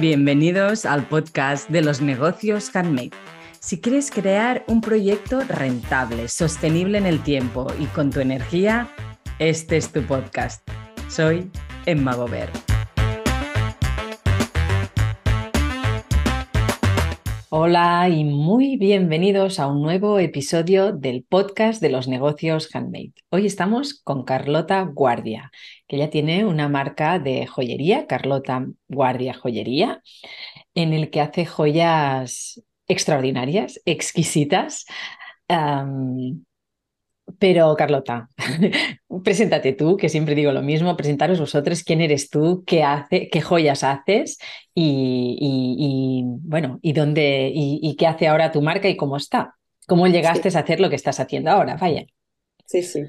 Bienvenidos al podcast de los negocios handmade. Si quieres crear un proyecto rentable, sostenible en el tiempo y con tu energía, este es tu podcast. Soy Emma Gober. Hola y muy bienvenidos a un nuevo episodio del podcast de los negocios handmade. Hoy estamos con Carlota Guardia, que ella tiene una marca de joyería, Carlota Guardia Joyería, en el que hace joyas extraordinarias, exquisitas. Pero Carlota, preséntate tú, que siempre digo lo mismo, presentaros vosotros quién eres tú, qué hace, qué joyas haces y, bueno, y dónde y, qué hace ahora tu marca y cómo está. ¿Cómo llegaste a hacer lo que estás haciendo ahora? Vaya. Sí, sí.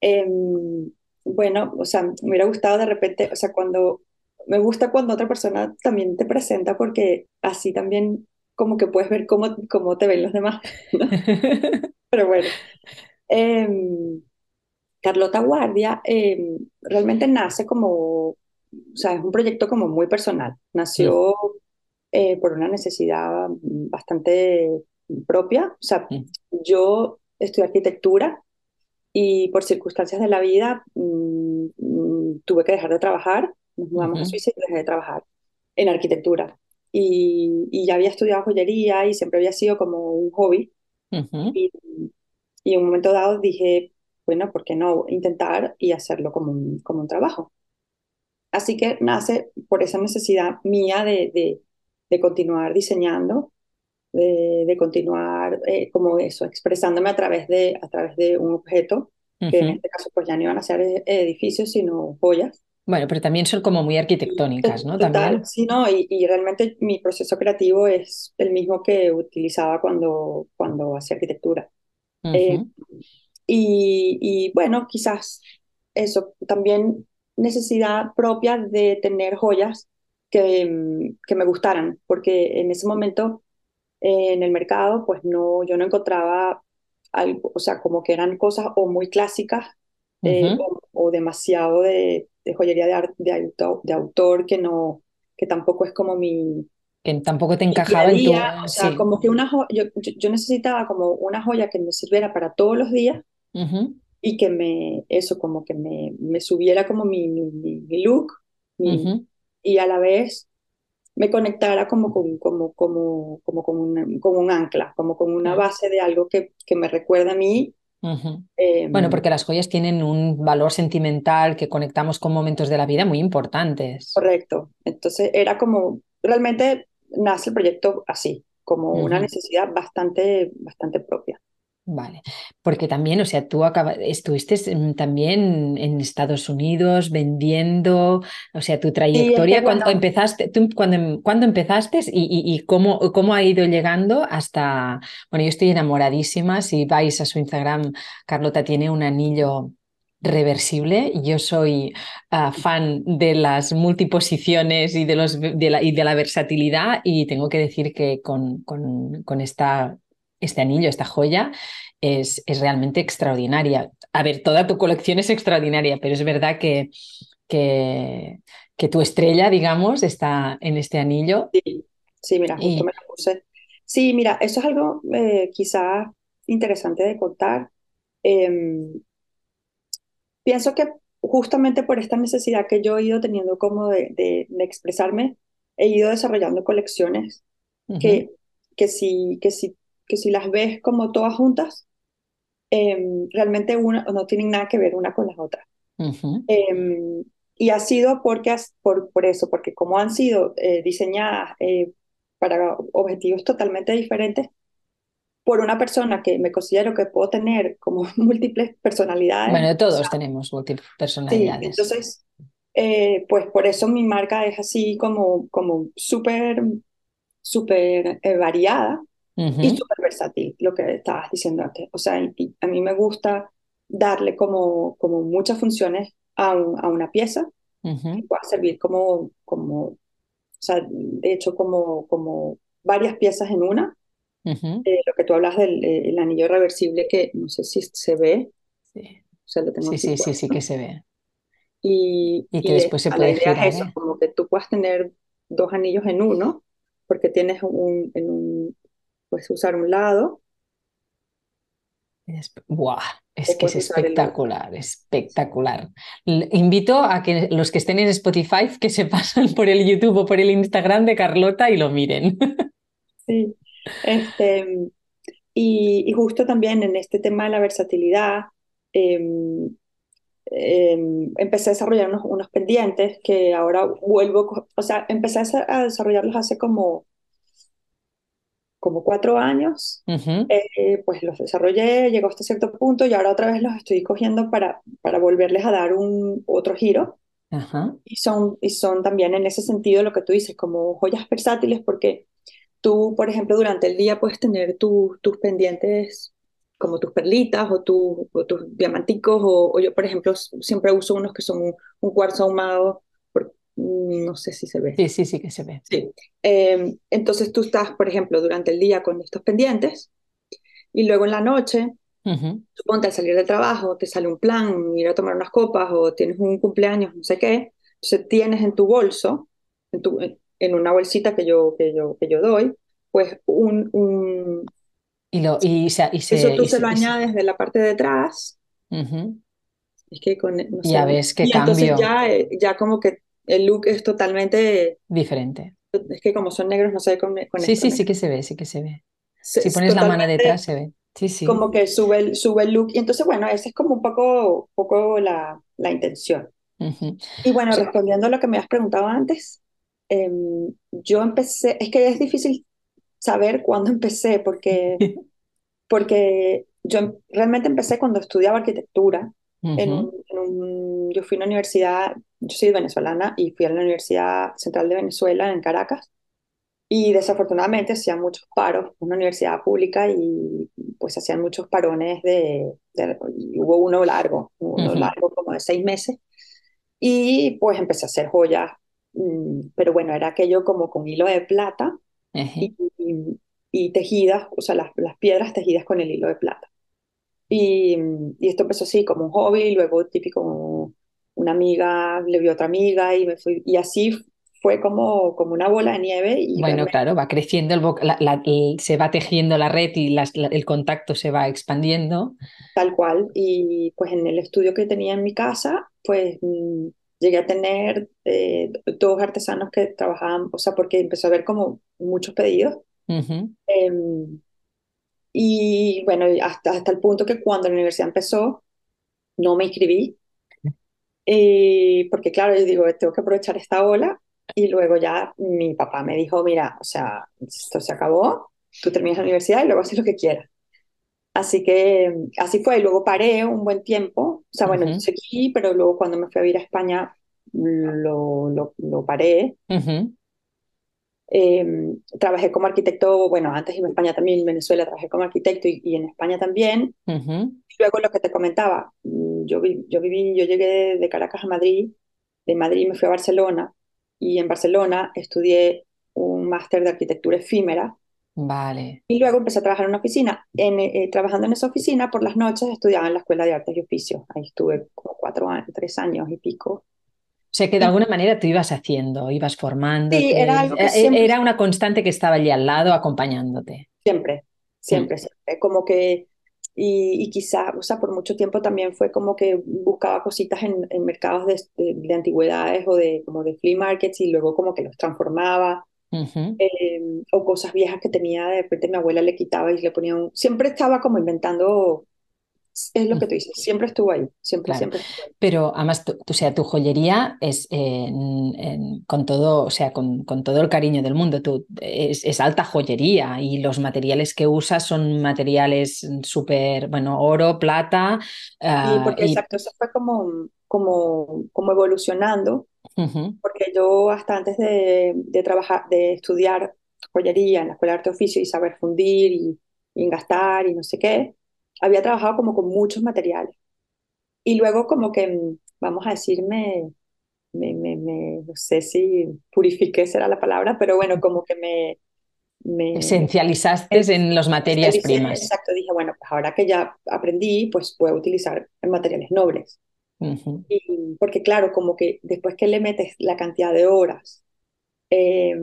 Em, bueno, o sea, me hubiera gustado de repente, o sea, cuando me gusta cuando otra persona también te presenta porque así también como que puedes ver cómo, cómo te ven los demás. Pero bueno, Em, Carlota Guardia em, realmente nace como, o sea, es un proyecto como muy personal. Nació eh, por una necesidad bastante propia. O sea, yo estudié arquitectura y por circunstancias de la vida mm, mm, tuve que dejar de trabajar. Nos mudamos a Suiza y dejé de trabajar en arquitectura. Y, y, ya había estudiado joyería y siempre había sido como un hobby. y, y en un momento dado dije, bueno, ¿por qué no intentar y hacerlo como un, como un trabajo? Así que nace por esa necesidad mía de, de, continuar diseñando, de, continuar eh, como eso, expresándome a través de, a través de un objeto, que en este caso pues ya no iban a ser eh, edificios, sino joyas. Bueno, pero también son como muy arquitectónicas, ¿no? Total, sí, ¿no? Y, y, realmente mi proceso creativo es el mismo que utilizaba cuando, cuando hacía arquitectura. Eh, y, bueno, quizás eso, también necesidad propia de tener joyas que, mm, que me gustaran, porque en ese momento eh, en el mercado, pues no, yo no encontraba algo, o sea, como que eran cosas o muy clásicas eh, o, demasiado de, de joyería de, de autor que no, que tampoco es como mi, que tampoco te encajaba en tu... O sea, como que una yo, yo, necesitaba como una joya que me sirviera para todos los días y que me, eso, como que me, me subiera como mi, mi, mi look y a la vez me conectara como con, como, como, como, como, un, como un ancla, como con una base de algo que, que me recuerda a mí. Em, bueno, porque las joyas tienen un valor sentimental que conectamos con momentos de la vida muy importantes. Correcto. Entonces era como, realmente nace el proyecto así, como una necesidad bastante, bastante propia. Vale, porque también, o sea, tú estuviste también en Estados Unidos vendiendo, o sea, tu trayectoria cuando, empezaste, tú, cuando, cuando empezaste y, y, cómo, cómo ha ido llegando hasta, bueno, yo estoy enamoradísima, si vais a su Instagram, Carlota tiene un anillo reversible. Yo soy ah, fan de las multiposiciones y de, los, de, la, y de la versatilidad y tengo que decir que con, con, con esta, este anillo, esta joya, es, es, realmente extraordinaria. A ver, toda tu colección es extraordinaria, pero es verdad que, que, que tu estrella, digamos, está en este anillo. Sí, sí mira, justo me la puse. Sí, mira, eso es algo eh, quizás interesante de contar. Em, pienso que justamente por esta necesidad que yo he ido teniendo como de, de, expresarme, he ido desarrollando colecciones que, que, si, que, si, que si las ves como todas juntas, em, realmente una, no tienen nada que ver una con las otras. Em, y ha sido porque, por, por eso, porque como han sido eh, diseñadas eh, para objetivos totalmente diferentes, por una persona que me considero que puedo tener como múltiples personalidades. Bueno, todos tenemos múltiples personalidades. entonces, eh, pues por eso mi marca es así como, como súper, súper eh, variada y súper versátil, lo que estabas diciendo antes. O sea, a mí me gusta darle como, como muchas funciones a, a una pieza que pueda servir como, como, o sea, de hecho, como, como varias piezas en una eh, lo que tú hablas del eh, anillo reversible, que no sé si se ve. Sí, sí, sí, sí, que se ve. Y, y que después se puede girar. eso, como que tú puedas tener dos anillos en uno, porque tienes un, en un, puedes usar un lado. ¡Buah! Es que es espectacular, espectacular. Invito a que los que estén en Spotify que se pasen por el YouTube o por el Instagram de Carlota y lo miren. Sí, este, y, justo también en este tema de la versatilidad, em, em, empecé a desarrollar unos, pendientes que ahora vuelvo, o sea, empecé a desarrollarlos hace como como cuatro años, eh, pues los desarrollé, llegó hasta cierto punto y ahora otra vez los estoy cogiendo para, para volverles a dar un otro giro. Y, son, y son también en ese sentido lo que tú dices, como joyas versátiles, porque tú, por ejemplo, durante el día puedes tener tus pendientes como tus perlitas o, tu, tus diamanticos, o, yo, por ejemplo, siempre uso unos que son un, cuarzo ahumado Mm, no sé si se ve. Sí, sí, sí que se ve. Sí. Em, entonces tú estás, por ejemplo, durante el día con estos pendientes y luego en la noche, suponte al salir del trabajo, te sale un plan, ir a tomar unas copas o tienes un cumpleaños, no sé qué, entonces tienes en tu bolso, en, tu, en una bolsita que yo, que yo, que yo doy, pues un... un y, lo, y, se, y eso tú se, lo añades de la parte de atrás. Es que con... No ya ves qué y cambio. Entonces ya, eh, ya como que el look es totalmente diferente. Es que como son negros no se ve con, Sí, sí, sí que se ve, sí que se ve. si pones la mano detrás se ve. Sí, sí. Como que sube el, sube el look. Y entonces, bueno, esa es como un poco, poco la, la intención. Y bueno, respondiendo a lo que me has preguntado antes, em, yo empecé, es que es difícil saber cuándo empecé, porque, porque yo em, realmente empecé cuando estudiaba arquitectura. en un, yo fui a una universidad yo soy venezolana y fui a la Universidad Central de Venezuela en Caracas y desafortunadamente hacían muchos paros, una universidad pública y pues hacían muchos parones de, hubo uno largo, uno largo como de seis meses y pues empecé a hacer joyas, pero bueno, era aquello como con hilo de plata y, y, tejidas, o sea, las, las piedras tejidas con el hilo de plata. Y, y, esto empezó así como un hobby, luego típico una amiga le vio a otra amiga y, me fui, y así fue como, como una bola de nieve. Y bueno, claro, va creciendo, el, se va tejiendo la red y el contacto se va expandiendo. Tal cual. Y pues en el estudio que tenía en mi casa, pues mm, llegué a tener eh, dos artesanos que trabajaban, o sea, porque empezó a haber como muchos pedidos. Em, y bueno, hasta, hasta el punto que cuando la universidad empezó, no me inscribí y porque claro, yo digo, tengo que aprovechar esta ola y luego ya mi papá me dijo, mira, o sea, esto se acabó, tú terminas la universidad y luego haces lo que quieras. Así que así fue, y luego paré un buen tiempo, o sea, bueno, seguí, pero luego cuando me fui a vivir a España lo, lo, lo paré. Em, trabajé como arquitecto, bueno, antes en España también, en Venezuela trabajé como arquitecto y, en España también. Luego lo que te comentaba, yo, yo viví, yo llegué de Caracas a Madrid, de Madrid me fui a Barcelona y en Barcelona estudié un máster de arquitectura efímera. Vale. Y luego empecé a trabajar en una oficina. En, eh, trabajando en esa oficina, por las noches estudiaba en la Escuela de Artes y Oficios. Ahí estuve como cuatro años, tres años y pico. O sea que de alguna manera tú ibas haciendo, ibas formando. Sí, era algo que siempre... Era una constante que estaba allí al lado acompañándote. Siempre, siempre, mm. siempre. Como que, y, y, quizá, o sea, por mucho tiempo también fue como que buscaba cositas en, en mercados de, de, antigüedades o de, como de flea markets y luego como que los transformaba. Em, o cosas viejas que tenía, de repente mi abuela le quitaba y le ponía un... Siempre estaba como inventando es lo que tú dices, siempre estuvo ahí, siempre, siempre. Pero además, o sea, tu joyería es con todo, o sea, con, con, todo el cariño del mundo, tú, es, es, alta joyería y los materiales que usas son materiales súper, bueno, oro, plata. sí, porque exacto, eso fue como, como, como evolucionando, porque yo hasta antes de, de, trabajar, de estudiar joyería en la Escuela de Arte Oficio y saber fundir y, y gastar y no sé qué, había trabajado como con muchos materiales. Y luego como que, mm, vamos a decirme, me, me, me, no sé si purifiqué será la palabra, pero bueno, como que me... me Esencializaste en las materias primas. Exacto, dije, bueno, pues ahora que ya aprendí, pues puedo utilizar materiales nobles. Y, porque claro, como que después que le metes la cantidad de horas eh,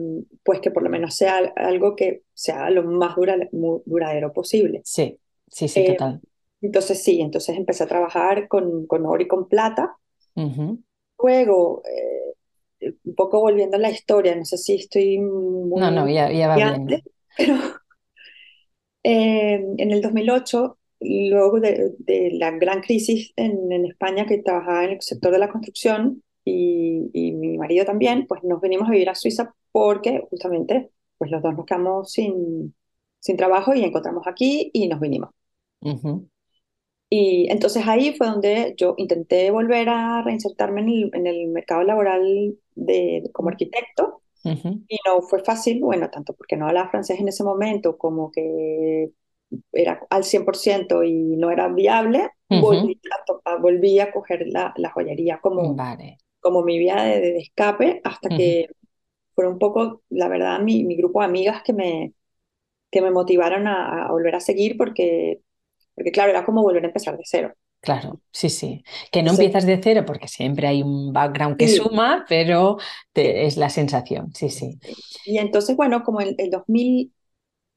pues que por lo menos sea algo que sea lo más duradero posible. Sí, sí, sí, eh, total. Entonces sí, entonces empecé a trabajar con, con oro y con plata. Luego, eh, un poco volviendo a la historia, no sé si estoy muy... No, no, ya, ya va bien. Pero en el 2008 luego de, de, la gran crisis en, en, España, que trabajaba en el sector de la construcción y, y, mi marido también, pues nos venimos a vivir a Suiza porque justamente pues los dos nos quedamos sin, sin trabajo y encontramos aquí y nos vinimos. Y entonces ahí fue donde yo intenté volver a reinsertarme en el, en el mercado laboral de, como arquitecto. Y no fue fácil, bueno, tanto porque no hablaba francés en ese momento, como que era al 100% y no era viable, volví, a volví, a coger la, la joyería como, como mi vía de, escape hasta que fue un poco, la verdad, mi, mi, grupo de amigas que me, que me motivaron a, volver a seguir porque, porque, claro, era como volver a empezar de cero. Claro, sí, sí. Que no empiezas de cero porque siempre hay un background que suma, pero es la sensación, sí, sí. Y entonces, bueno, como el, el 2000,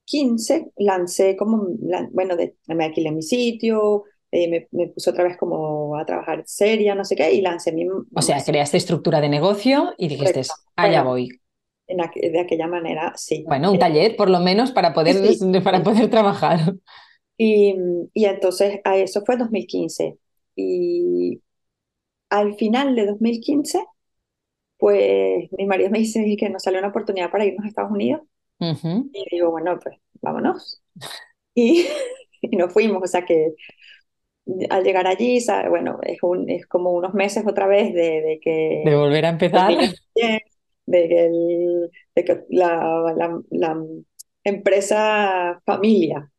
15 lancé como, bueno, de, me alquilé mi sitio, eh, me, me, puse otra vez como a trabajar seria, no sé qué, y lancé mi... O sea, creaste estructura de negocio y dijiste, allá voy. En de aquella manera, sí. Bueno, un taller por lo menos para poder, para poder trabajar. Y, y entonces a eso fue 2015. Y al final de 2015, pues mi marido me dice que nos salió una oportunidad para irnos a Estados Unidos y digo, bueno, pues vámonos. Y, y, nos fuimos, o sea que al llegar allí, bueno, es, un, es como unos meses otra vez de, de que... De volver a empezar. De que, el, de que la, la, la, empresa familia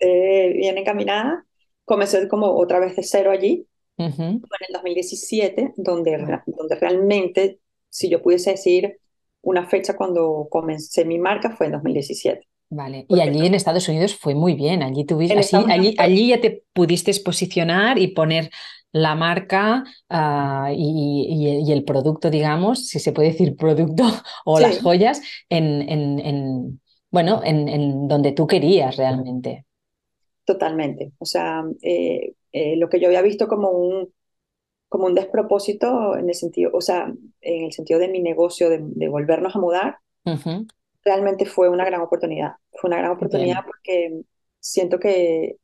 bien encaminada. Comencé como otra vez de cero allí. en el 2017, donde, donde realmente, si yo pudiese decir, una fecha cuando comencé mi marca fue en 2017. Vale, y allí en Estados Unidos fue muy bien, allí, tuviste, allí, allí, ya te pudiste posicionar y poner la marca ah, y, y, el producto, digamos, si se puede decir producto o las joyas, en, en, en bueno, en, en, donde tú querías realmente. Totalmente, o sea, eh, eh, lo que yo había visto como un, como un despropósito en el sentido, o sea, en el sentido de mi negocio, de, volvernos a mudar, realmente fue una gran oportunidad. Fue una gran oportunidad porque siento que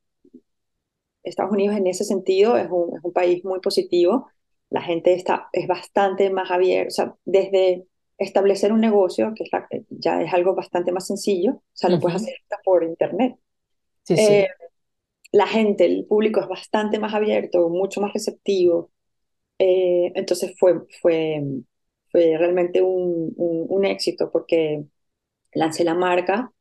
Estados Unidos en ese sentido es un, es un país muy positivo. La gente está, es bastante más abierta, o sea, desde establecer un negocio, que ya es algo bastante más sencillo, o sea, lo puedes hacer por internet. Sí, sí. Eh, la gente, el público es bastante más abierto, mucho más receptivo. Eh, entonces fue, fue, fue realmente un, un, éxito porque lancé la marca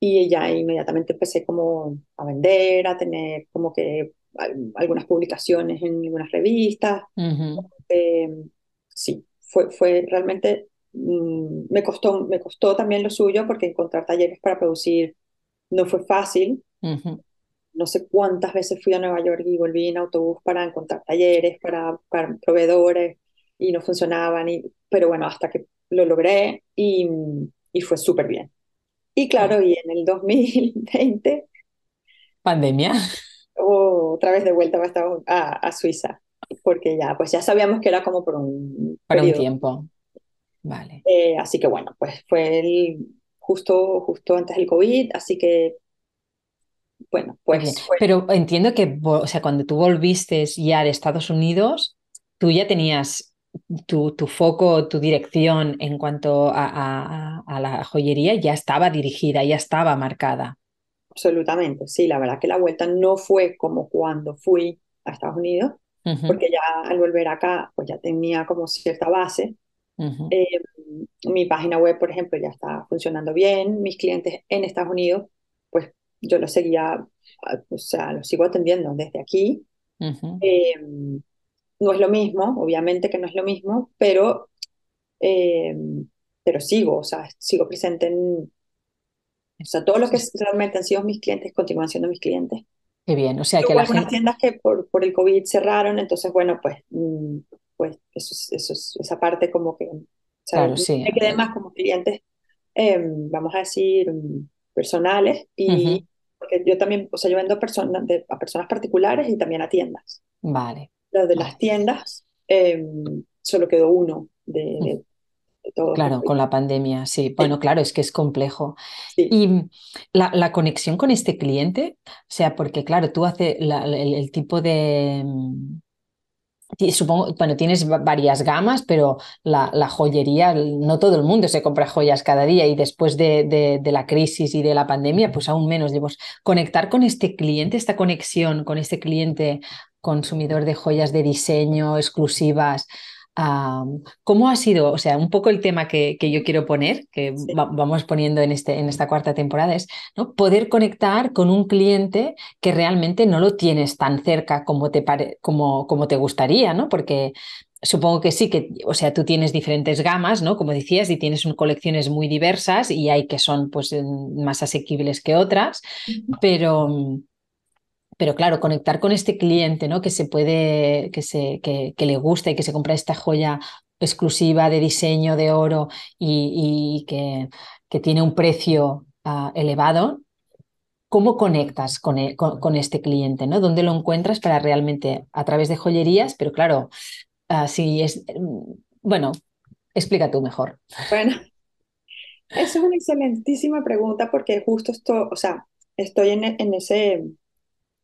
y ya inmediatamente empecé como a vender, a tener como que algunas publicaciones en algunas revistas. Eh, sí, fue, fue realmente, mm, me, costó, me costó también lo suyo porque encontrar talleres para producir no fue fácil no sé cuántas veces fui a Nueva York y volví en autobús para encontrar talleres, para, para proveedores y no funcionaban, y, pero bueno, hasta que lo logré y, y fue súper bien. Y claro, y en el 2020... Pandemia. otra vez de vuelta a, a, Suiza, porque ya, pues ya sabíamos que era como por un... Para un tiempo. Vale. Eh, así que bueno, pues fue el, justo, justo antes del COVID, así que bueno, pues, Pero entiendo que, o sea, cuando tú volviste ya de Estados Unidos, tú ya tenías tu, tu foco, tu dirección en cuanto a, a, la joyería, ya estaba dirigida, ya estaba marcada. Absolutamente, sí, la verdad que la vuelta no fue como cuando fui a Estados Unidos, porque ya al volver acá, pues ya tenía como cierta base. Eh, mi página web, por ejemplo, ya está funcionando bien, mis clientes en Estados Unidos, pues yo lo seguía, o sea, lo sigo atendiendo desde aquí. Em, no es lo mismo, obviamente que no es lo mismo, pero, em, pero sigo, o sea, sigo presente en... O sea, todos los que realmente han sido mis clientes continúan siendo mis clientes. Qué bien, o sea que las tiendas que por, por el COVID cerraron, entonces, bueno, pues, mm, pues eso, eso, esa parte como que claro, sí. me quedé más como clientes, em, vamos a decir, mm, personales y porque yo también, o sea, yo vendo personas a personas particulares y también a tiendas. Vale. Lo de las tiendas, em, solo quedó uno de, todo. Claro, con la pandemia, sí. Bueno, claro, es que es complejo. Y la, la, conexión con este cliente, o sea, porque claro, tú haces el, tipo de, Supongo, bueno, tienes varias gamas, pero la, la, joyería, no todo el mundo se compra joyas cada día y después de, de, la crisis y de la pandemia, pues aún menos. Debemos conectar con este cliente, esta conexión con este cliente consumidor de joyas de diseño exclusivas, ¿Cómo ha sido? O sea, un poco el tema que, que yo quiero poner, que vamos poniendo en, este, en esta cuarta temporada, es ¿no? poder conectar con un cliente que realmente no lo tienes tan cerca como te, como, como te gustaría, ¿no? Porque supongo que sí, que, o sea, tú tienes diferentes gamas, ¿no? Como decías, y tienes colecciones muy diversas y hay que son pues más asequibles que otras, pero pero claro, conectar con este cliente, ¿no? Que se puede, que, se, que, le gusta y que se compra esta joya exclusiva de diseño de oro y, que, que, tiene un precio ah, elevado, ¿cómo conectas con, e, con, este cliente? ¿no? ¿Dónde lo encuentras para realmente, a través de joyerías? Pero claro, uh, si es, bueno, explica tú mejor. Bueno, es una excelentísima pregunta porque justo esto, o sea, estoy en, en ese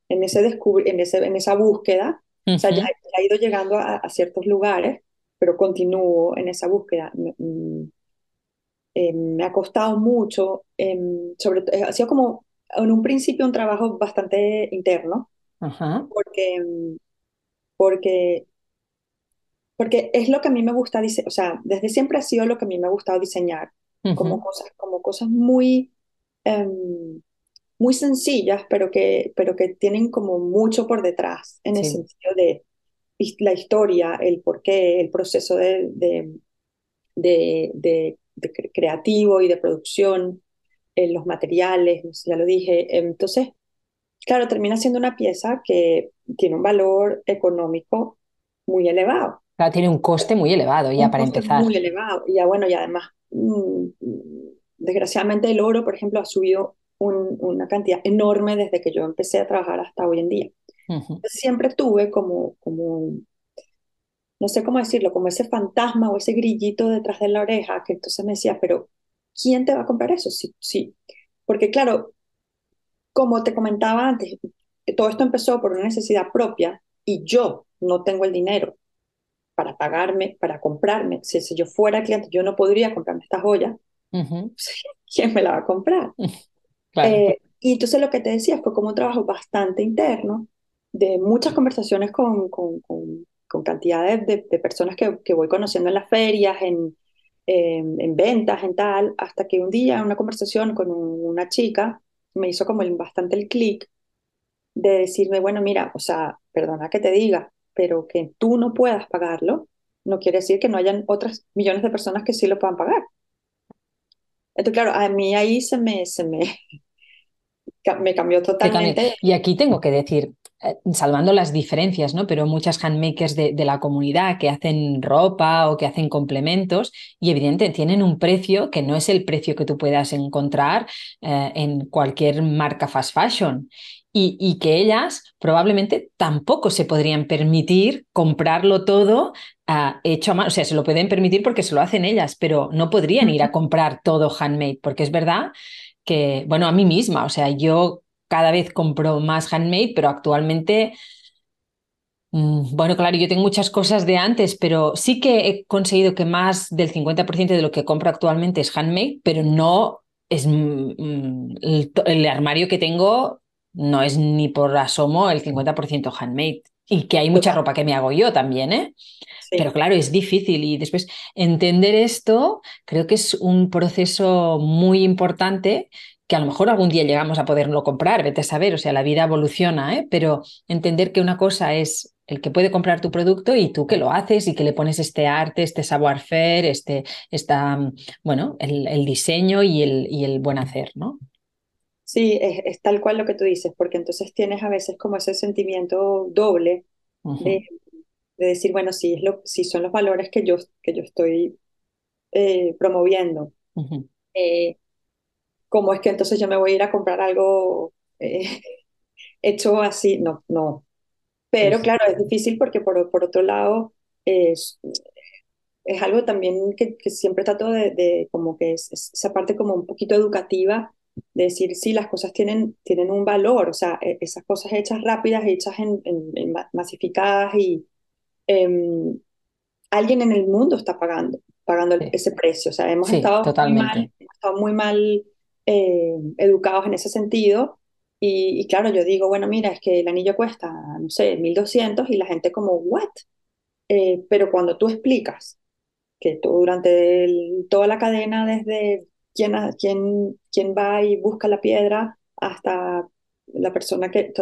en, ese en, ese, en esa búsqueda. O sea, ya, he ido llegando a, ciertos lugares, pero continúo en esa búsqueda. Mm, eh, me ha costado mucho, em, sobre eh, ha sido como en un principio un trabajo bastante interno, porque, em, porque, porque es lo que a mí me gusta, o sea, desde siempre ha sido lo que a mí me ha gustado diseñar, como, cosas, como cosas muy, em, muy sencillas, pero que, pero que tienen como mucho por detrás, en el sentido de la historia, el porqué, el proceso de, de, de, creativo y de producción, en los materiales, ya lo dije. Entonces, claro, termina siendo una pieza que tiene un valor económico muy elevado. Claro, tiene un coste muy elevado ya para empezar. Muy elevado. Y ya bueno, y además, mm, desgraciadamente el oro, por ejemplo, ha subido una cantidad enorme desde que yo empecé a trabajar hasta hoy en día. Siempre tuve como, como, no sé cómo decirlo, como ese fantasma o ese grillito detrás de la oreja que entonces me decía, pero ¿quién te va a comprar eso? Sí, sí. Porque claro, como te comentaba antes, todo esto empezó por una necesidad propia y yo no tengo el dinero para pagarme, para comprarme. Si, si yo fuera cliente, yo no podría comprarme esta joya. ¿Quién me la va a comprar? Eh, y entonces lo que te decía fue como un trabajo bastante interno, de muchas conversaciones con, con, con, cantidades de, personas que, que, voy conociendo en las ferias, en, en ventas, en tal, hasta que un día una conversación con una chica me hizo como bastante el clic de decirme, bueno, mira, o sea, perdona que te diga, pero que tú no puedas pagarlo, no quiere decir que no hayan otras millones de personas que sí lo puedan pagar. Entonces, claro, a mí ahí se me, se me, me cambió totalmente. Y aquí tengo que decir, eh, salvando las diferencias, ¿no? Pero muchas handmakers de, de, la comunidad que hacen ropa o que hacen complementos y evidentemente tienen un precio que no es el precio que tú puedas encontrar eh, en cualquier marca fast fashion. Y, y, que ellas probablemente tampoco se podrían permitir comprarlo todo uh, hecho a mano. O sea, se lo pueden permitir porque se lo hacen ellas, pero no podrían ir a comprar todo handmade, porque es verdad que, bueno, a mí misma, o sea, yo cada vez compro más handmade, pero actualmente, mm, bueno, claro, yo tengo muchas cosas de antes, pero sí que he conseguido que más del 50% de lo que compro actualmente es handmade, pero no es mm, mm, el, armario que tengo no es ni por asomo el 50% handmade. Y que hay mucha ropa que me hago yo también, ¿eh? Pero claro, es difícil y después entender esto creo que es un proceso muy importante que a lo mejor algún día llegamos a poderlo comprar, vete a saber, o sea, la vida evoluciona, ¿eh? pero entender que una cosa es el que puede comprar tu producto y tú que lo haces y que le pones este arte, este savoir-faire, este, esta, bueno, el, diseño y el, y el buen hacer, ¿no? Sí, es, tal cual lo que tú dices, porque entonces tienes a veces como ese sentimiento doble de, decir, bueno, si, es lo, si son los valores que yo, que yo estoy eh, promoviendo. Eh, ¿Cómo es que entonces yo me voy a ir a comprar algo hecho así? No, no. Pero claro, es difícil porque por, por otro lado es, es algo también que, que siempre trato de, de como que es, esa parte como un poquito educativa de decir si las cosas tienen, tienen un valor, o sea, e, esas cosas hechas rápidas, hechas en, en, masificadas y em, alguien en el mundo está pagando, pagando ese precio, o sea, hemos, estado, muy mal, estado muy mal eh, educados en ese sentido y, claro, yo digo, bueno, mira, es que el anillo cuesta, no sé, 1200 y la gente como, ¿what? Eh, pero cuando tú explicas que tú, durante toda la cadena, desde quién, quién, quién va y busca la piedra hasta la persona que,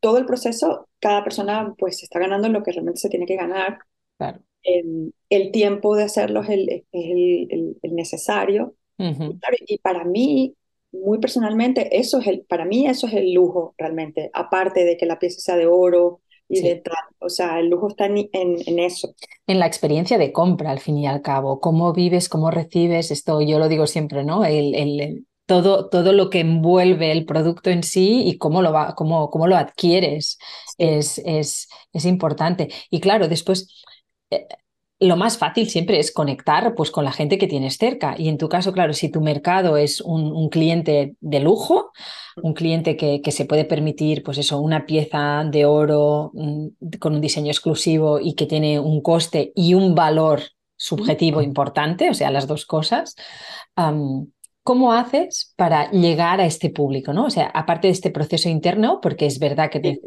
todo el proceso, cada persona pues está ganando lo que realmente se tiene que ganar. Claro. Em, el tiempo de hacerlo es el, el, el, necesario. y, para mí, muy personalmente, eso es el, para mí eso es el lujo realmente, aparte de que la pieza sea de oro, y de O sea, el lujo está en, en, eso. En la experiencia de compra, al fin y al cabo. Cómo vives, cómo recibes, esto yo lo digo siempre, ¿no? El, el, todo, todo lo que envuelve el producto en sí y cómo lo, va, cómo, cómo lo adquieres es, es, es importante. Y claro, después... Lo más fácil siempre es conectar pues, con la gente que tienes cerca. Y en tu caso, claro, si tu mercado es un, cliente de lujo, un cliente que, que, se puede permitir, pues eso, una pieza de oro mm, con un diseño exclusivo y que tiene un coste y un valor subjetivo importante, o sea, las dos cosas, ¿Cómo haces para llegar a este público? ¿no? O sea, aparte de este proceso interno, porque es verdad que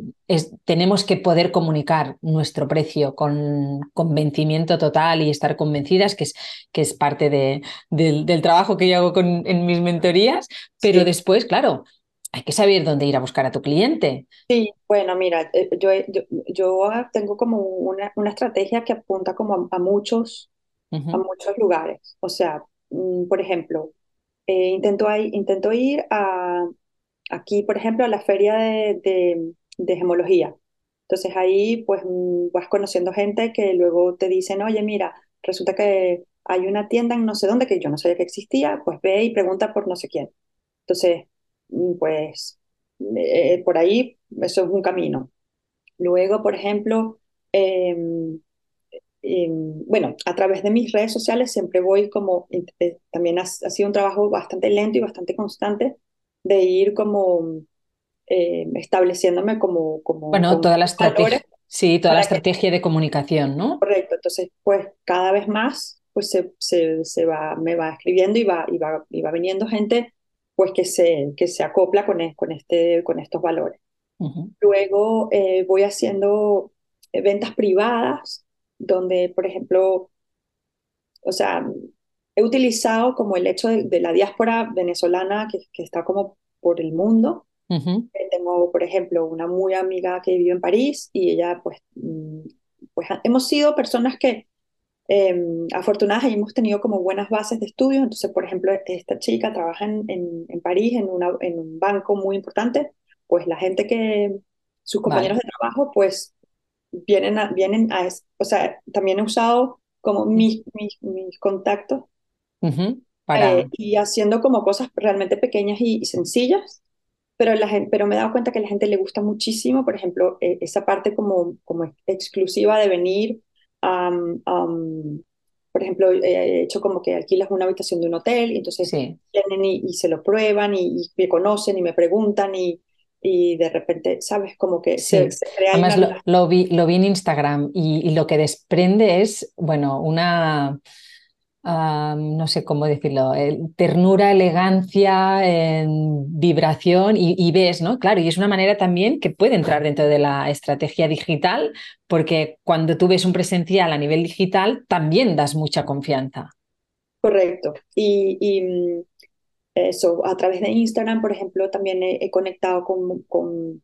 tenemos que poder comunicar nuestro precio con convencimiento total y estar convencidas, que es, que es parte de, del trabajo que yo hago con, en mis mentorías, pero después, claro, hay que saber dónde ir a buscar a tu cliente. Sí, bueno, mira, eh, yo, yo, tengo como una, una, estrategia que apunta como a, muchos, a muchos lugares. O sea, mm, por ejemplo, eh, intento, intento ir a, aquí, por ejemplo, a la feria de, de, gemología. Entonces ahí pues mm, vas conociendo gente que luego te dicen, oye, mira, resulta que hay una tienda en no sé dónde que yo no sabía que existía, pues ve y pregunta por no sé quién. Entonces, mm, pues eh, por ahí eso es un camino. Luego, por ejemplo, em, bueno, a través de mis redes sociales siempre voy como, eh, también ha, sido un trabajo bastante lento y bastante constante de ir como eh, estableciéndome como... como bueno, toda la estrategia. Sí, toda la estrategia de comunicación, ¿no? Correcto, entonces pues cada vez más pues se, se, se, va, me va escribiendo y va, y va, y va viniendo gente pues que se, que se acopla con, con, este, con estos valores. Luego eh, voy haciendo ventas privadas donde, por ejemplo, o sea, he utilizado como el hecho de, la diáspora venezolana que, que, está como por el mundo. Eh, tengo, por ejemplo, una muy amiga que vive en París y ella, pues, mm, pues hemos sido personas que em, afortunadas y hemos tenido como buenas bases de estudio. Entonces, por ejemplo, esta chica trabaja en, en, París en, una, en un banco muy importante. Pues la gente que, sus compañeros de trabajo, pues vienen a, vienen a, o sea, también he usado como mis, mis, mis contactos para... Eh, y haciendo como cosas realmente pequeñas y, sencillas, pero, la gente, pero me he dado cuenta que a la gente le gusta muchísimo, por ejemplo, eh, esa parte como, como exclusiva de venir, por ejemplo, he hecho como que alquilas una habitación de un hotel y entonces vienen y, se lo prueban y, y me conocen y me preguntan y, y de repente, ¿sabes? Como que se, crea... Además, lo, vi, lo vi en Instagram y, lo que desprende es, bueno, una... no sé cómo decirlo, ternura, elegancia, vibración y, ves, ¿no? Claro, y es una manera también que puede entrar dentro de la estrategia digital, porque cuando tú ves un presencial a nivel digital, también das mucha confianza. Correcto. y mm, eso, a través de Instagram, por ejemplo, también he, conectado con, con,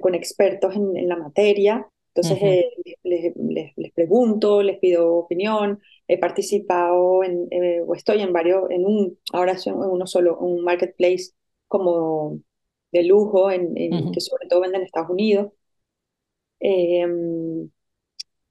con expertos en, en, la materia. Entonces eh, les, les, pregunto, les pido opinión. He participado en, eh, o estoy en varios, en un, ahora soy en uno solo, un marketplace como de lujo, en, que sobre todo venden en Estados Unidos. Em,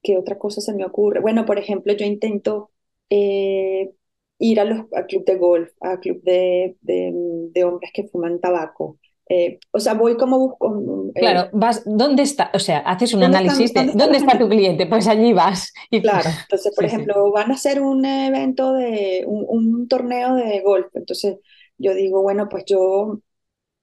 ¿Qué otra cosa se me ocurre? Bueno, por ejemplo, yo intento eh, ir a los a club de golf, a club de, de, hombres que fuman tabaco. Eh, o sea, voy como busco. Eh, claro, vas, ¿dónde está? O sea, haces un análisis de ¿dónde, está, tu cliente? Pues allí vas. Y... Claro, entonces, por ejemplo, van a hacer un evento de un, un, torneo de golf. Entonces, yo digo, bueno, pues yo,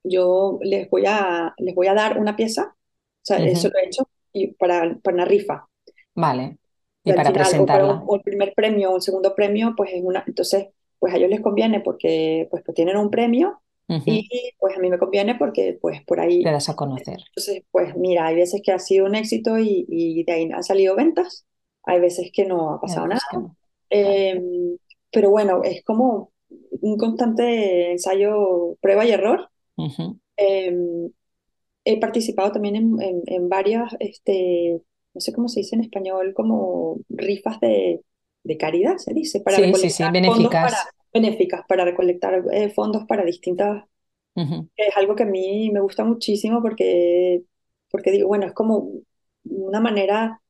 yo les, voy a, les voy a dar una pieza. O sea, eso lo he hecho y para, para una rifa. Vale. Y, para presentarla. O, el primer premio o el segundo premio, pues es una, entonces, pues a ellos les conviene porque pues, pues tienen un premio y pues a mí me conviene porque pues por ahí... Te das a conocer. Entonces, pues mira, hay veces que ha sido un éxito y, y de ahí han salido ventas, hay veces que no ha pasado nada. Em, pero bueno, es como un constante ensayo, prueba y error. Em, he participado también en, en, en varias este, no sé cómo se dice en español, como rifas de, de caridad, se dice, para recolectar fondos para, benéficas, para recolectar eh, fondos para distintas... Es algo que a mí me gusta muchísimo porque, porque digo, bueno, es como una manera,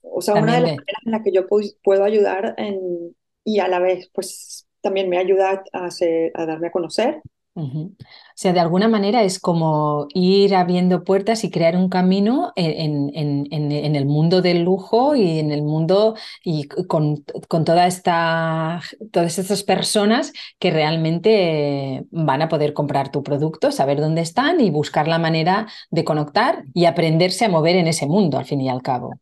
o sea, una de las maneras en las que yo puedo ayudar en, y a la vez, pues también me ayuda a, hacer, a darme a conocer o sea, de alguna manera es como ir abriendo puertas y crear un camino en, en, en, el mundo del lujo y en el mundo y con, con, toda esta, todas estas personas que realmente van a poder comprar tu producto, saber dónde están y buscar la manera de conectar y aprenderse a mover en ese mundo, al fin y al cabo.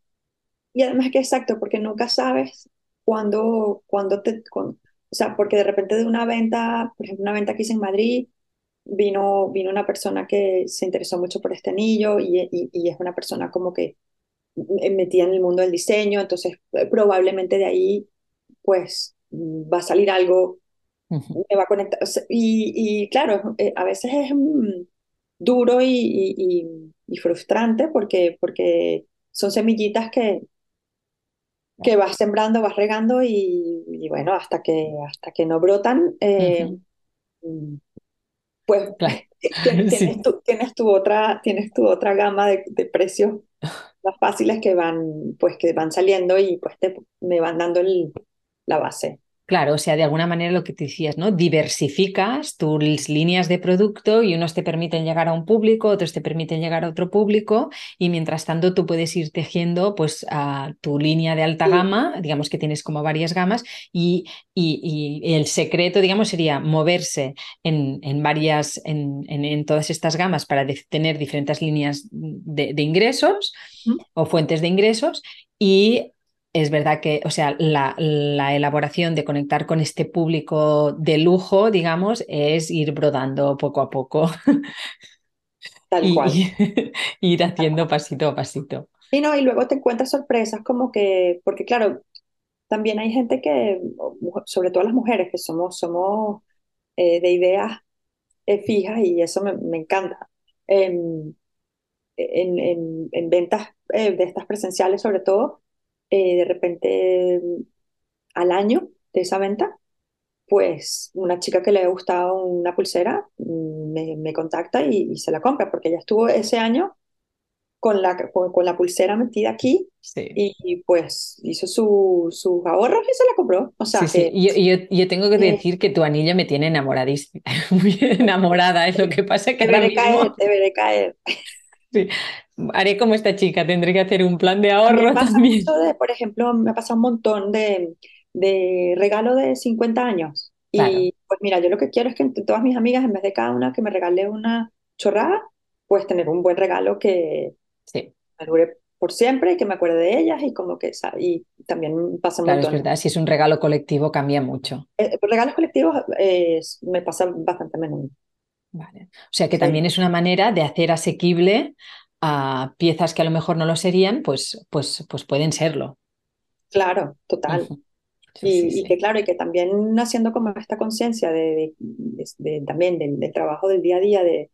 Y además que exacto, porque nunca sabes cuándo te... O sea, porque de repente de una venta, por ejemplo, una venta que hice en Madrid, vino, vino una persona que se interesó mucho por este anillo y, y, es una persona como que metida en el mundo del diseño, entonces eh, probablemente de ahí pues va a salir algo, me va a conectar. y, y, claro, eh, a veces es mm, duro y, y, frustrante porque, porque son semillitas que, que vas sembrando, vas regando y, bueno, hasta que, hasta que no brotan, eh, pues tienes, tu, tienes, tu, otra, tienes tu otra gama de, de, precios más fáciles que van, pues, que van saliendo y pues te, me van dando el, la base. Claro, o sea, de alguna manera lo que te decías, ¿no? Diversificas tus líneas de producto y unos te permiten llegar a un público, otros te permiten llegar a otro público y mientras tanto tú puedes ir tejiendo pues a tu línea de alta gama, digamos que tienes como varias gamas y, y, el secreto, digamos, sería moverse en, en varias, en, en, todas estas gamas para tener diferentes líneas de, de ingresos o fuentes de ingresos y es verdad que, o sea, la, la, elaboración de conectar con este público de lujo, digamos, es ir brodando poco a poco. Tal cual. ir haciendo pasito a pasito. Y no, y luego te encuentras sorpresas como que, porque claro, también hay gente que, sobre todo las mujeres, que somos, somos eh, de ideas eh, fijas y eso me, me encanta. en, en, en, ventas eh, de estas presenciales, sobre todo, eh, de repente al año de esa venta, pues una chica que le ha gustado una pulsera mm, me, me contacta y, se la compra, porque ella estuvo ese año con la, con, la pulsera metida aquí y, pues hizo su, sus ahorros y se la compró. O sea, sí, Yo, yo, yo, tengo que decir que tu anillo me tiene enamoradísima, muy enamorada, es lo que pasa que te veré caer, te veré caer. Sí, haré como esta chica, tendré que hacer un plan de ahorro también. De, por ejemplo, me ha pasado un montón de, de regalo de 50 años. Y pues mira, yo lo que quiero es que entre todas mis amigas, en vez de cada una que me regale una chorrada, pues tener un buen regalo que sí. me dure por siempre y que me acuerde de ellas y como que y también pasa un claro, montón. es verdad, si es un regalo colectivo cambia mucho. Eh, regalos colectivos eh, me pasa bastante menudo. Vale. O sea que también es una manera de hacer asequible a piezas que a lo mejor no lo serían, pues, pues, pues pueden serlo. Claro, total. y, que claro, y que también haciendo como esta conciencia de, también del, trabajo del día a día de,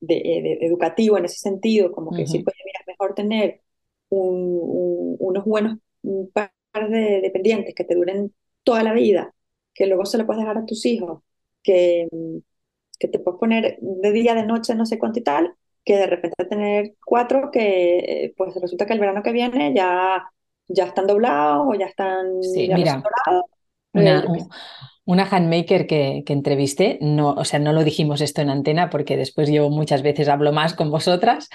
educativo en ese sentido, como que decir, pues mira, es mejor tener unos buenos un par de dependientes que te duren toda la vida, que luego se lo puedes dejar a tus hijos, que, que te puedes poner de día, de noche, no sé cuánto y tal, que de repente tener cuatro que eh, pues resulta que el verano que viene ya, ya están doblados o ya están sí, mira, Una, handmaker que, que, entrevisté, no, o sea, no lo dijimos esto en antena porque después yo muchas veces hablo más con vosotras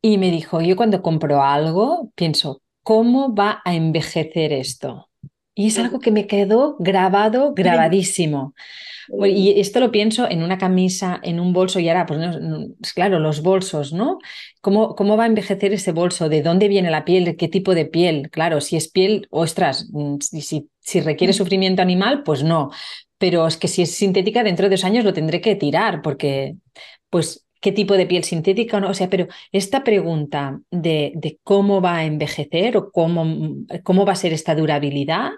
y me dijo, yo cuando compro algo pienso, ¿cómo va a envejecer esto? Y es algo que me quedó grabado, grabadísimo. Y esto lo pienso en una camisa, en un bolso, y ahora, pues, claro, los bolsos, ¿no? ¿Cómo, ¿Cómo va a envejecer ese bolso? ¿De dónde viene la piel? ¿De qué tipo de piel? Claro, si es piel, ostras, mm, si, si requiere sufrimiento animal, pues no. Pero es que si es sintética, dentro de dos años lo tendré que tirar, porque pues qué tipo de piel sintética o no. O sea, pero esta pregunta de, cómo va a envejecer o cómo, cómo va a ser esta durabilidad,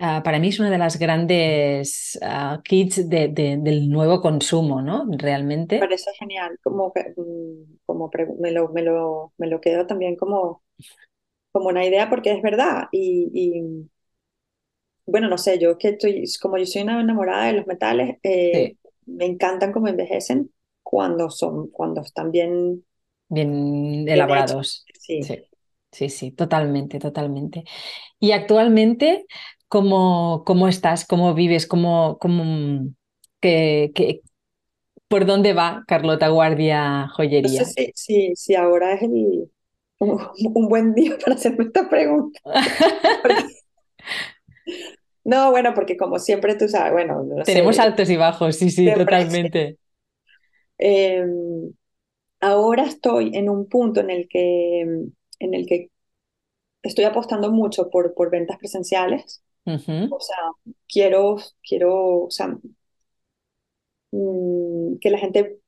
ah, para mí es una de las grandes uh, kits del nuevo consumo, ¿no? Realmente. Me parece genial, como, mm, como me, lo, me, lo, me lo quedo también como, como una idea porque es verdad y, bueno, no sé, yo que estoy, como yo soy una enamorada de los metales, eh, me encantan cómo envejecen cuando son, cuando están bien, bien elaborados. Sí. sí. sí, totalmente, totalmente. Y actualmente, ¿cómo, cómo estás? ¿Cómo vives? ¿Cómo, cómo, que, ¿Por dónde va Carlota Guardia Joyería? No sé si, si, ahora es el, un, buen día para hacerme esta pregunta. no, bueno, porque como siempre tú sabes, bueno. Tenemos altos y bajos, sí, sí, totalmente. Em, ahora estoy en un punto en el que, en el que estoy apostando mucho por, por ventas presenciales. O sea, quiero, quiero, o sea, mm, que la gente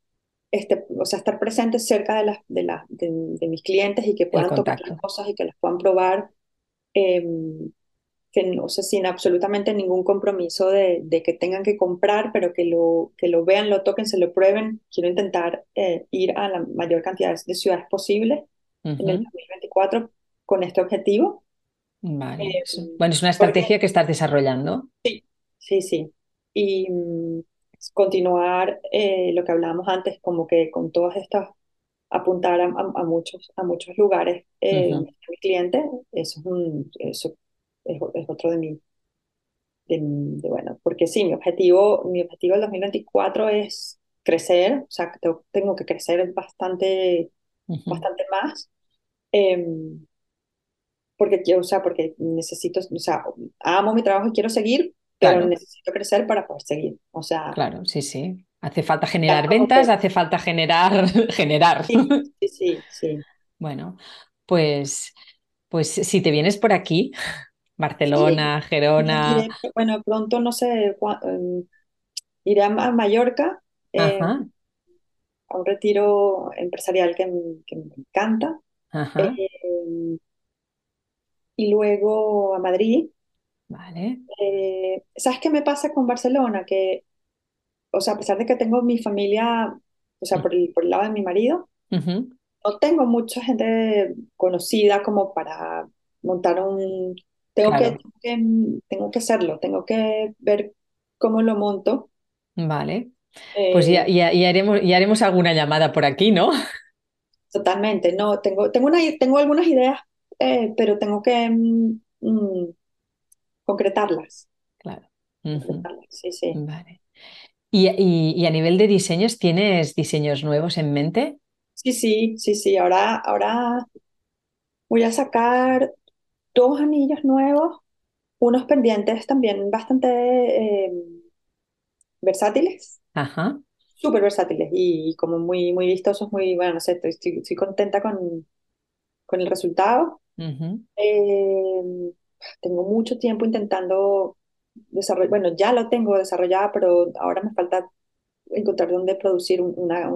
esté, o sea, estar presente cerca de, las, de, la, de, mis clientes y que puedan tocar las cosas y que las puedan probar. Em, que no sé, sin absolutamente ningún compromiso de, de, que tengan que comprar, pero que lo, que lo vean, lo toquen, se lo prueben. Quiero intentar eh, ir a la mayor cantidad de ciudades posible en el 2024 con este objetivo. Vale. Eh, bueno, es una estrategia que estás desarrollando. Sí, sí, sí. Y mm, continuar eh, lo que hablábamos antes, como que con todas estas, apuntar a, a, muchos, a muchos lugares uh mi cliente, eso es un, eso es, otro de mi, de, bueno, porque sí, mi objetivo, mi objetivo del 2024 es crecer, o sea, tengo, que crecer bastante, bastante más. Em, porque yo, o sea, porque necesito, o sea, amo mi trabajo y quiero seguir, pero necesito crecer para poder seguir. O sea, claro, sí, sí. Hace falta generar ventas, hace falta generar, generar. Sí, sí, sí, Bueno, pues, pues si te vienes por aquí, Barcelona, Gerona. bueno, pronto no sé, em, iré a Mallorca eh, a un retiro empresarial que, me encanta. Em, y luego a Madrid. Vale. Eh, ¿Sabes qué me pasa con Barcelona? Que, o sea, a pesar de que tengo mi familia, o sea, por el, por el lado de mi marido, no tengo mucha gente conocida como para montar un, tengo, que, tengo que hacerlo, tengo que ver cómo lo monto. Vale. pues ya, eh, ya, haremos, ya haremos alguna llamada por aquí, ¿no? Totalmente, no, tengo, tengo, una, tengo algunas ideas, eh, pero tengo que mm, mm, concretarlas. Claro. Sí, sí. Vale. ¿Y, y, y, a nivel de diseños, tienes diseños nuevos en mente? Sí, sí, sí, sí. Ahora, ahora voy a sacar dos anillos nuevos, unos pendientes también bastante eh, versátiles. Ajá. Súper versátiles y como muy, muy vistosos, muy, bueno, no sé, estoy, estoy contenta con, con el resultado. Eh, tengo mucho tiempo intentando desarrollar, bueno, ya lo tengo desarrollado, pero ahora me falta encontrar dónde producir una,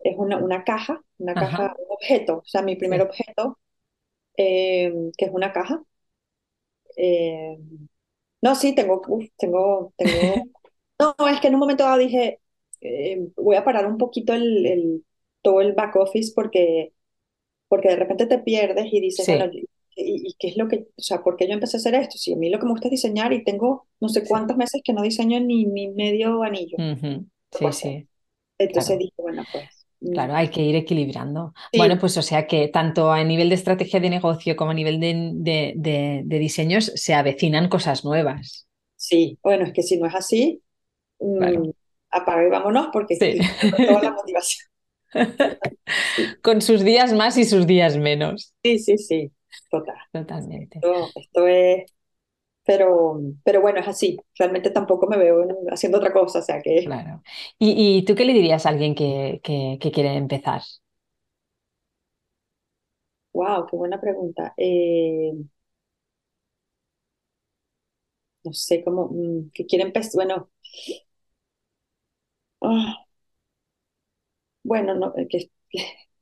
es una, una caja, una caja, un objeto, o sea, mi primer objeto eh, que es una caja. Eh, no, sí, tengo, tengo, tengo. No, es que en un momento dado dije, eh, voy a parar un poquito el, el, todo el back office porque, porque de repente te pierdes y dices, bueno, ¿y, qué es lo que, o sea, por qué yo empecé a hacer esto? Si a mí lo que me gusta es diseñar y tengo no sé cuántos meses que no diseño ni, ni medio anillo. Sí, sí. Entonces dije, bueno, pues Claro, hay que ir equilibrando. Bueno, pues o sea que tanto a nivel de estrategia de negocio como a nivel de, de, diseños se avecinan cosas nuevas. Sí, bueno, es que si no es así, mm, apaga y vámonos porque sí. toda la motivación. Con sus días más y sus días menos. Sí, sí, sí, total. Totalmente. Esto, es, pero, pero bueno, es así. Realmente tampoco me veo haciendo otra cosa, o sea que... Claro. ¿Y, tú qué le dirías a alguien que, que, quiere empezar? Wow, qué buena pregunta. Eh, no sé cómo, mm, que quiere empezar, bueno, ah, bueno, no, que,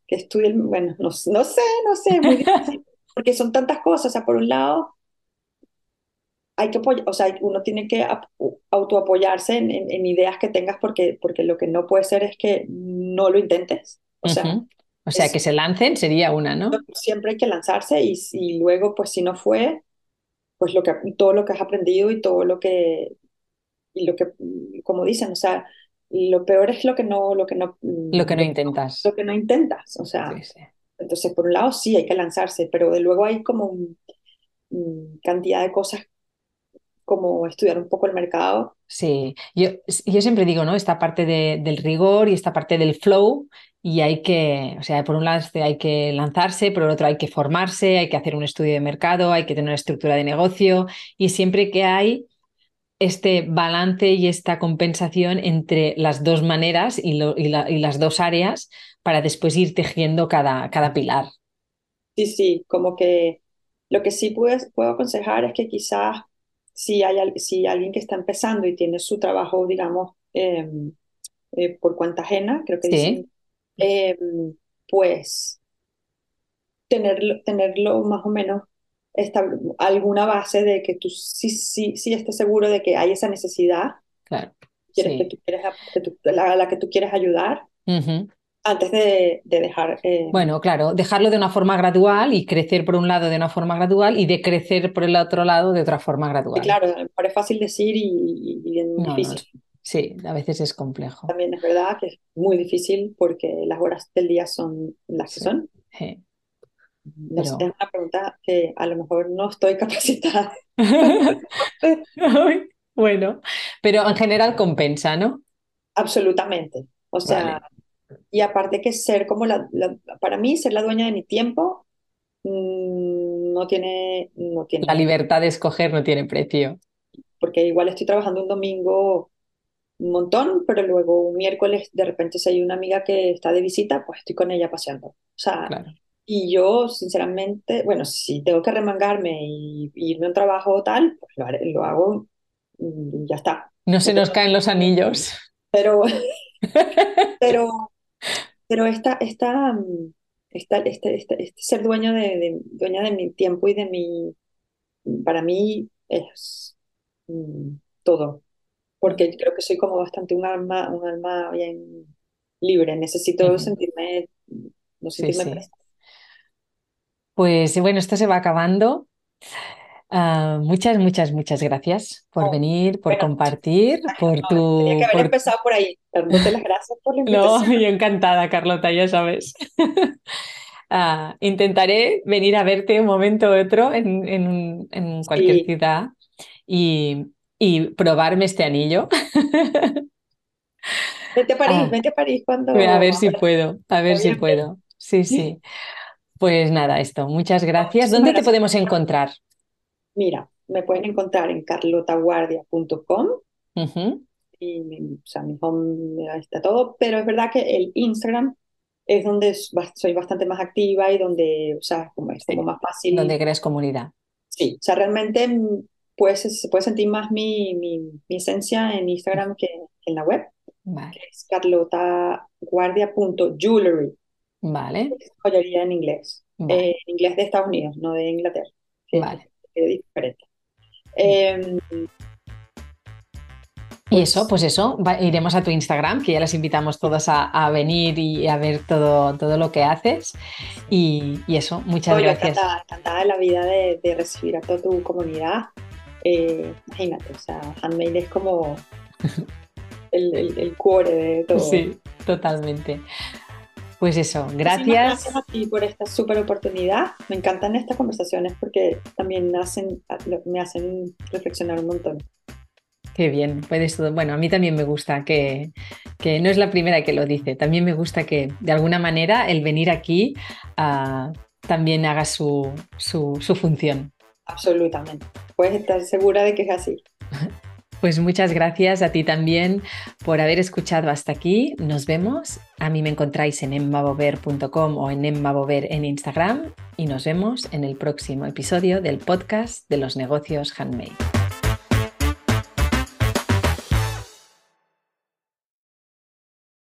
que estudien, bueno, no, sé, no sé, muy difícil, porque son tantas cosas, o sea, por un lado, hay que o sea, uno tiene que autoapoyarse en, en, ideas que tengas porque, porque lo que no puede ser es que no lo intentes, o sea... O sea, que se lancen sería una, ¿no? Siempre hay que lanzarse y, y luego, pues si no fue, pues lo que, todo lo que has aprendido y todo lo que, y lo que, como dicen, o sea, lo peor es lo que no, lo que no, lo que no intentas. Lo que no intentas, o sea, entonces por un lado sí hay que lanzarse, pero de luego hay como cantidad de cosas como estudiar un poco el mercado. Sí, yo, yo siempre digo, ¿no? Esta parte de, del rigor y esta parte del flow y hay que, o sea, por un lado hay que lanzarse, por el otro hay que formarse, hay que hacer un estudio de mercado, hay que tener una estructura de negocio y siempre que hay este balance y esta compensación entre las dos maneras y, las dos áreas para después ir tejiendo cada, cada pilar. Sí, sí, como que lo que sí puedo aconsejar es que quizás si hay si alguien que está empezando y tiene su trabajo, digamos, em, eh, por cuenta ajena, creo que dicen, Em, pues tenerlo, tenerlo más o menos alguna base de que tú sí, sí, sí estés seguro de que hay esa necesidad. Claro. Quieres, que tú quieres, la, la, que tú quieres ayudar. Antes de, de dejar. Eh, bueno, claro, dejarlo de una forma gradual y crecer por un lado de una forma gradual y de crecer por el otro lado de otra forma gradual. claro, es fácil decir y, difícil. Sí, a veces es complejo. También es verdad que es muy difícil porque las horas del día son las que son. Sí. Es una pregunta que a lo mejor no estoy capacitada. bueno, pero en general compensa, ¿no? Absolutamente. O sea, y aparte que ser como la, para mí, ser la dueña de mi tiempo mm, no tiene, no tiene... La libertad de escoger no tiene precio. Porque igual estoy trabajando un domingo un montón, pero luego un miércoles de repente si hay una amiga que está de visita, pues estoy con ella paseando. O sea, y yo sinceramente, bueno, si tengo que remangarme y, irme a un trabajo o tal, pues lo, hago y ya está. No se nos caen los anillos. Pero, pero, pero esta, esta, esta, este, este, este ser dueño de, dueña de mi tiempo y de mi, para mí es mm, todo. Porque creo que soy como bastante un alma, un alma bien libre, necesito sentirme, no sentirme Pues bueno, esto se va acabando. Ah, muchas, muchas, muchas gracias por oh, venir, por compartir, por tu... Tenía que haber empezado por ahí, dándote las gracias por la invitación. No, yo encantada, Carlota, ya sabes. Ah, intentaré venir a verte un momento u otro en, en, cualquier ciudad y, y probarme este anillo. Vete a París, ah, vete a París cuando... A ver si puedo, a ver si puedo. Sí, sí. Pues nada, esto. Muchas gracias. ¿Dónde te podemos encontrar? Mira, me pueden encontrar en carlotaguardia.com. Y o sea, mi home está todo, pero es verdad que el Instagram es donde soy bastante más activa y donde, o sea, como es como más fácil. Donde crees comunidad. Sí, o sea, realmente pues se puede sentir más mi, mi, esencia en Instagram que, en la web. Vale. Que es carlotaguardia.jewelry. Vale. joyería en inglés. Eh, en inglés de Estados Unidos, no de Inglaterra. vale. Diferente. Em, y eso, pues eso, iremos a tu Instagram, que ya las invitamos todas a, venir y a ver todo, todo lo que haces. Y, eso, muchas gracias. Encantada, encantada de la vida de, de recibir a toda tu comunidad eh, imagínate, o sea, Handmade es como el, el, core de todo. Sí, totalmente. Pues eso, gracias. Gracias a ti por esta súper oportunidad. Me encantan estas conversaciones porque también hacen, me hacen reflexionar un montón. Qué bien, puedes todo. Bueno, a mí también me gusta que, que, no es la primera que lo dice, también me gusta que de alguna manera el venir aquí uh, también haga su, su, su función. Absolutamente, puedes estar segura de que es así. Pues muchas gracias a ti también por haber escuchado hasta aquí. Nos vemos. A mí me encontráis en emmabover.com o en emmabover en Instagram y nos vemos en el próximo episodio del podcast de los negocios handmade.